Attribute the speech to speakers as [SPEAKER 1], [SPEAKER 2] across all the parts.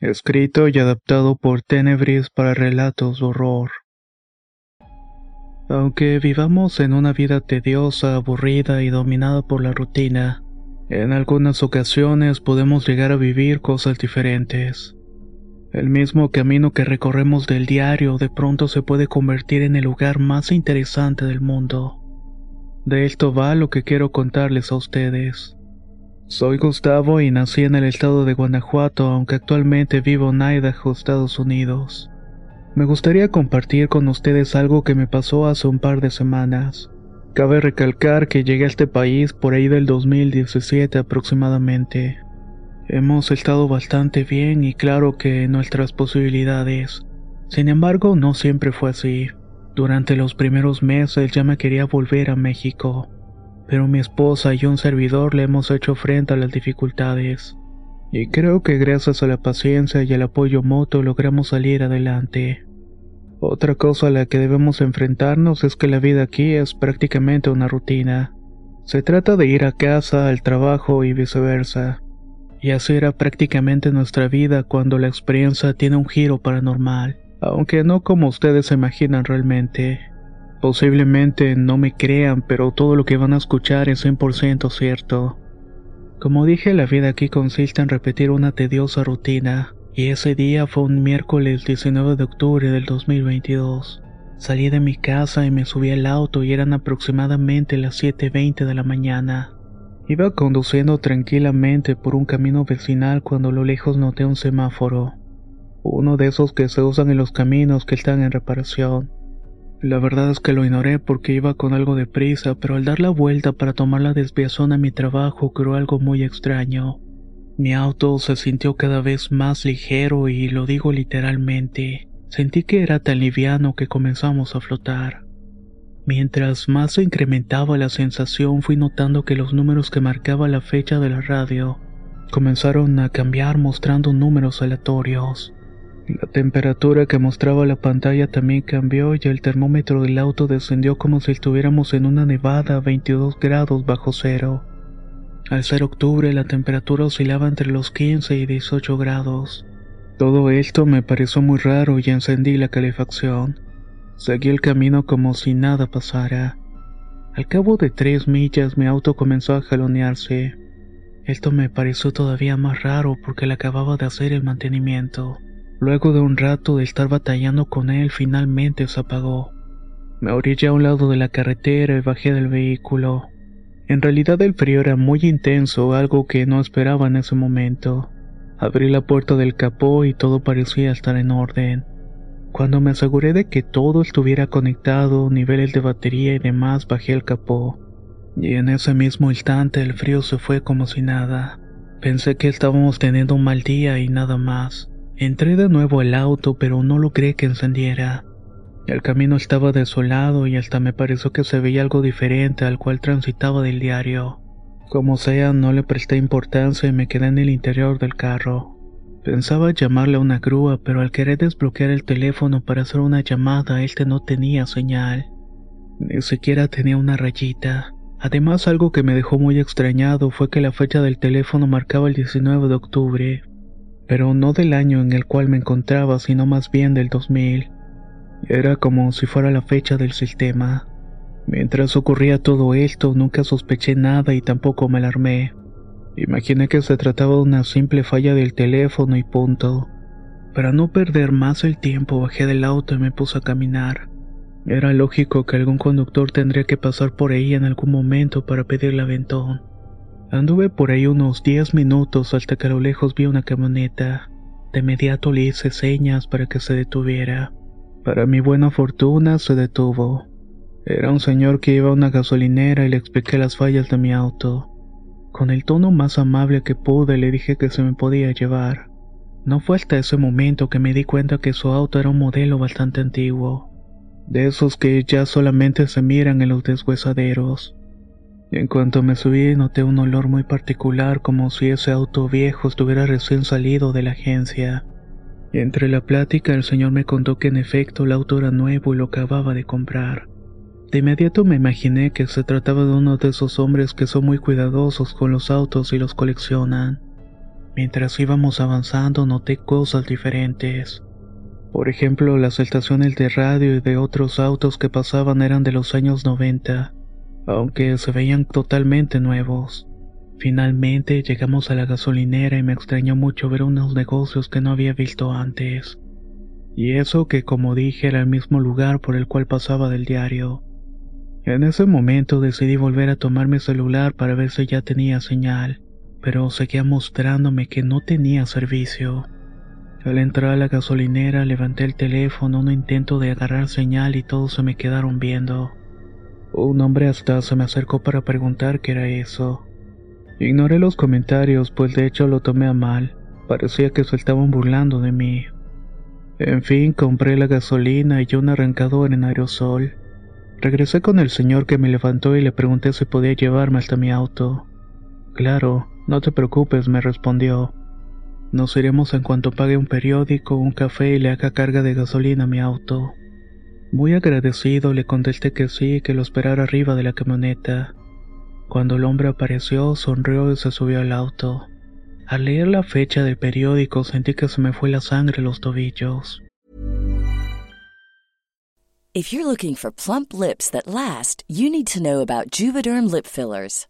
[SPEAKER 1] Escrito y adaptado por Tenebris para relatos de horror. Aunque vivamos en una vida tediosa, aburrida y dominada por la rutina, en algunas ocasiones podemos llegar a vivir cosas diferentes. El mismo camino que recorremos del diario de pronto se puede convertir en el lugar más interesante del mundo. De esto va lo que quiero contarles a ustedes. Soy Gustavo y nací en el estado de Guanajuato, aunque actualmente vivo en Idaho, Estados Unidos. Me gustaría compartir con ustedes algo que me pasó hace un par de semanas. Cabe recalcar que llegué a este país por ahí del 2017 aproximadamente. Hemos estado bastante bien y claro que nuestras posibilidades. Sin embargo, no siempre fue así. Durante los primeros meses ya me quería volver a México pero mi esposa y un servidor le hemos hecho frente a las dificultades. Y creo que gracias a la paciencia y el apoyo mutuo logramos salir adelante. Otra cosa a la que debemos enfrentarnos es que la vida aquí es prácticamente una rutina. Se trata de ir a casa, al trabajo y viceversa. Y así era prácticamente nuestra vida cuando la experiencia tiene un giro paranormal, aunque no como ustedes se imaginan realmente. Posiblemente no me crean, pero todo lo que van a escuchar es 100% cierto. Como dije, la vida aquí consiste en repetir una tediosa rutina, y ese día fue un miércoles 19 de octubre del 2022. Salí de mi casa y me subí al auto y eran aproximadamente las 7.20 de la mañana. Iba conduciendo tranquilamente por un camino vecinal cuando a lo lejos noté un semáforo. Uno de esos que se usan en los caminos que están en reparación. La verdad es que lo ignoré porque iba con algo de prisa, pero al dar la vuelta para tomar la desviación a mi trabajo ocurrió algo muy extraño. Mi auto se sintió cada vez más ligero y lo digo literalmente. Sentí que era tan liviano que comenzamos a flotar. Mientras más se incrementaba la sensación fui notando que los números que marcaba la fecha de la radio comenzaron a cambiar mostrando números aleatorios. La temperatura que mostraba la pantalla también cambió y el termómetro del auto descendió como si estuviéramos en una nevada a 22 grados bajo cero. Al ser octubre la temperatura oscilaba entre los 15 y 18 grados. Todo esto me pareció muy raro y encendí la calefacción. Seguí el camino como si nada pasara. Al cabo de tres millas mi auto comenzó a jalonearse. Esto me pareció todavía más raro porque le acababa de hacer el mantenimiento. Luego de un rato de estar batallando con él, finalmente se apagó. Me orillé a un lado de la carretera y bajé del vehículo. En realidad el frío era muy intenso, algo que no esperaba en ese momento. Abrí la puerta del capó y todo parecía estar en orden. Cuando me aseguré de que todo estuviera conectado, niveles de batería y demás, bajé el capó. Y en ese mismo instante el frío se fue como si nada. Pensé que estábamos teniendo un mal día y nada más. Entré de nuevo al auto, pero no logré que encendiera. El camino estaba desolado y hasta me pareció que se veía algo diferente al cual transitaba del diario. Como sea, no le presté importancia y me quedé en el interior del carro. Pensaba llamarle a una grúa, pero al querer desbloquear el teléfono para hacer una llamada, este no tenía señal. Ni siquiera tenía una rayita. Además, algo que me dejó muy extrañado fue que la fecha del teléfono marcaba el 19 de octubre, pero no del año en el cual me encontraba, sino más bien del 2000. Era como si fuera la fecha del sistema. Mientras ocurría todo esto, nunca sospeché nada y tampoco me alarmé. Imaginé que se trataba de una simple falla del teléfono y punto. Para no perder más el tiempo, bajé del auto y me puse a caminar. Era lógico que algún conductor tendría que pasar por ahí en algún momento para pedirle aventón. Anduve por ahí unos 10 minutos hasta que a lo lejos vi una camioneta. De inmediato le hice señas para que se detuviera. Para mi buena fortuna se detuvo. Era un señor que iba a una gasolinera y le expliqué las fallas de mi auto. Con el tono más amable que pude le dije que se me podía llevar. No fue hasta ese momento que me di cuenta que su auto era un modelo bastante antiguo, de esos que ya solamente se miran en los deshuesaderos. En cuanto me subí noté un olor muy particular como si ese auto viejo estuviera recién salido de la agencia. Entre la plática el señor me contó que en efecto el auto era nuevo y lo acababa de comprar. De inmediato me imaginé que se trataba de uno de esos hombres que son muy cuidadosos con los autos y los coleccionan. Mientras íbamos avanzando noté cosas diferentes. Por ejemplo, las estaciones de radio y de otros autos que pasaban eran de los años 90, aunque se veían totalmente nuevos. Finalmente llegamos a la gasolinera y me extrañó mucho ver unos negocios que no había visto antes. Y eso que como dije era el mismo lugar por el cual pasaba del diario. En ese momento decidí volver a tomar mi celular para ver si ya tenía señal pero seguía mostrándome que no tenía servicio. Al entrar a la gasolinera levanté el teléfono, un intento de agarrar señal y todos se me quedaron viendo. Un hombre hasta se me acercó para preguntar qué era eso. Ignoré los comentarios, pues de hecho lo tomé a mal. Parecía que se estaban burlando de mí. En fin, compré la gasolina y un arrancador en aerosol. Regresé con el señor que me levantó y le pregunté si podía llevarme hasta mi auto. Claro, no te preocupes, me respondió. Nos iremos en cuanto pague un periódico, un café y le haga carga de gasolina a mi auto. Muy agradecido le contesté que sí que lo esperara arriba de la camioneta. Cuando el hombre apareció, sonrió y se subió al auto. Al leer la fecha del periódico sentí que se me fue la sangre los tobillos.
[SPEAKER 2] If you're looking for plump lips that last, you need to know about Juvederm lip fillers.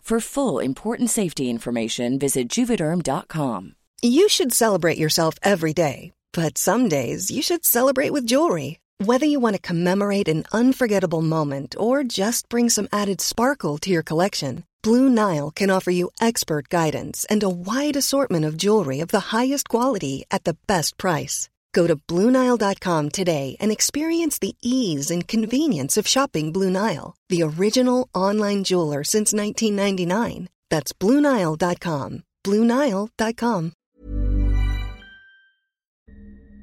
[SPEAKER 2] For full important safety information, visit juvederm.com.
[SPEAKER 3] You should celebrate yourself every day, but some days you should celebrate with jewelry. Whether you want to commemorate an unforgettable moment or just bring some added sparkle to your collection, Blue Nile can offer you expert guidance and a wide assortment of jewelry of the highest quality at the best price. Go to BlueNile.com today and experience the ease and convenience of shopping Blue Nile, the original online jeweler since 1999. That's BlueNile.com. BlueNile.com.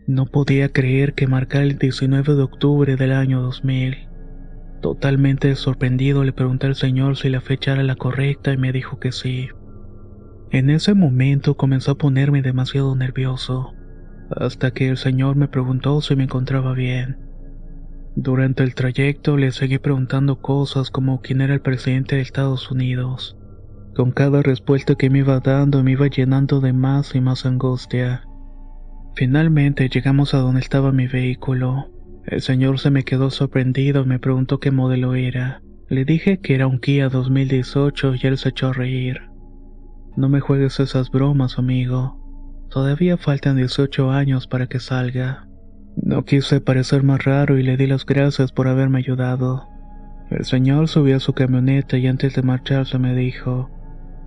[SPEAKER 1] No podía creer que marcara el 19 de octubre del año 2000. Totalmente sorprendido le pregunté al señor si la fecha era la correcta y me dijo que sí. En ese momento comenzó a ponerme demasiado nervioso hasta que el señor me preguntó si me encontraba bien. Durante el trayecto le seguí preguntando cosas como quién era el presidente de Estados Unidos. Con cada respuesta que me iba dando me iba llenando de más y más angustia. Finalmente llegamos a donde estaba mi vehículo. El señor se me quedó sorprendido y me preguntó qué modelo era. Le dije que era un Kia 2018 y él se echó a reír. No me juegues esas bromas, amigo. Todavía faltan 18 años para que salga. No quise parecer más raro y le di las gracias por haberme ayudado. El señor subió a su camioneta y antes de marcharse me dijo,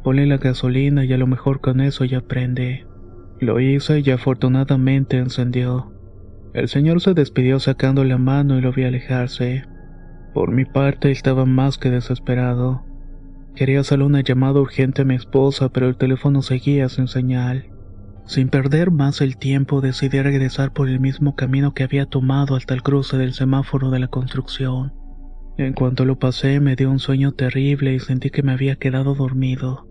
[SPEAKER 1] ponle la gasolina y a lo mejor con eso ya prende. Lo hice y afortunadamente encendió. El señor se despidió sacando la mano y lo vi alejarse. Por mi parte estaba más que desesperado. Quería hacerle una llamada urgente a mi esposa, pero el teléfono seguía sin señal. Sin perder más el tiempo decidí regresar por el mismo camino que había tomado hasta el cruce del semáforo de la construcción. En cuanto lo pasé me dio un sueño terrible y sentí que me había quedado dormido.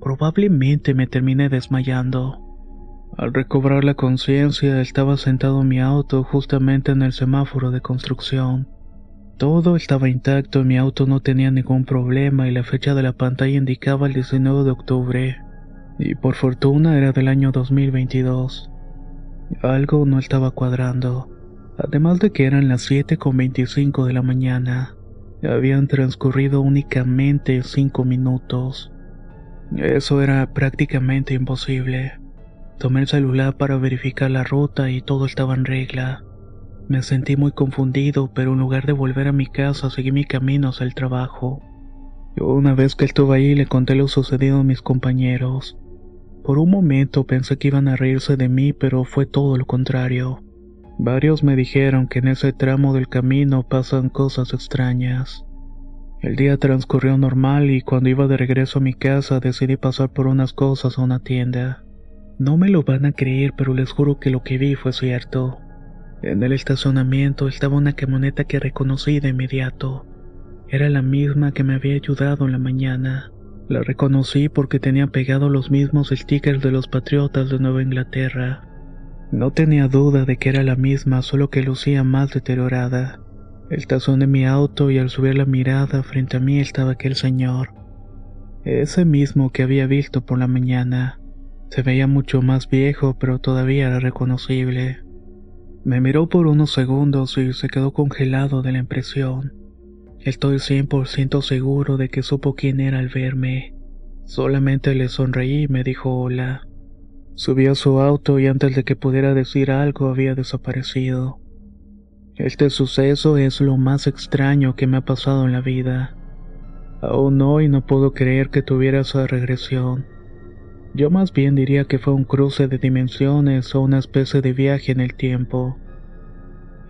[SPEAKER 1] Probablemente me terminé desmayando. Al recobrar la conciencia, estaba sentado en mi auto justamente en el semáforo de construcción. Todo estaba intacto, mi auto no tenía ningún problema y la fecha de la pantalla indicaba el 19 de octubre. Y por fortuna era del año 2022. Algo no estaba cuadrando. Además de que eran las 7.25 de la mañana. Habían transcurrido únicamente 5 minutos. Eso era prácticamente imposible. Tomé el celular para verificar la ruta y todo estaba en regla. Me sentí muy confundido, pero en lugar de volver a mi casa seguí mi camino hacia el trabajo. Una vez que estuve ahí le conté lo sucedido a mis compañeros. Por un momento pensé que iban a reírse de mí, pero fue todo lo contrario. Varios me dijeron que en ese tramo del camino pasan cosas extrañas. El día transcurrió normal y cuando iba de regreso a mi casa decidí pasar por unas cosas a una tienda. No me lo van a creer, pero les juro que lo que vi fue cierto. En el estacionamiento estaba una camioneta que reconocí de inmediato. Era la misma que me había ayudado en la mañana. La reconocí porque tenía pegado los mismos stickers de los patriotas de Nueva Inglaterra. No tenía duda de que era la misma, solo que lucía más deteriorada. Estacioné mi auto y al subir la mirada frente a mí estaba aquel señor. Ese mismo que había visto por la mañana. Se veía mucho más viejo, pero todavía era reconocible. Me miró por unos segundos y se quedó congelado de la impresión. Estoy 100% seguro de que supo quién era al verme. Solamente le sonreí y me dijo hola. Subió a su auto y antes de que pudiera decir algo había desaparecido. Este suceso es lo más extraño que me ha pasado en la vida. Aún hoy no puedo creer que tuviera esa regresión. Yo más bien diría que fue un cruce de dimensiones o una especie de viaje en el tiempo.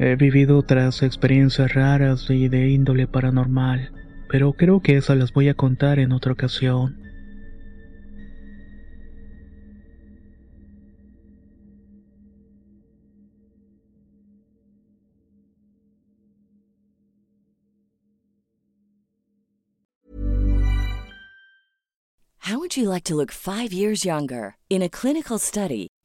[SPEAKER 1] He vivido otras experiencias raras y de índole paranormal, pero creo que esas las voy a contar en otra ocasión.
[SPEAKER 2] How would you like to look five years younger? In a clinical study,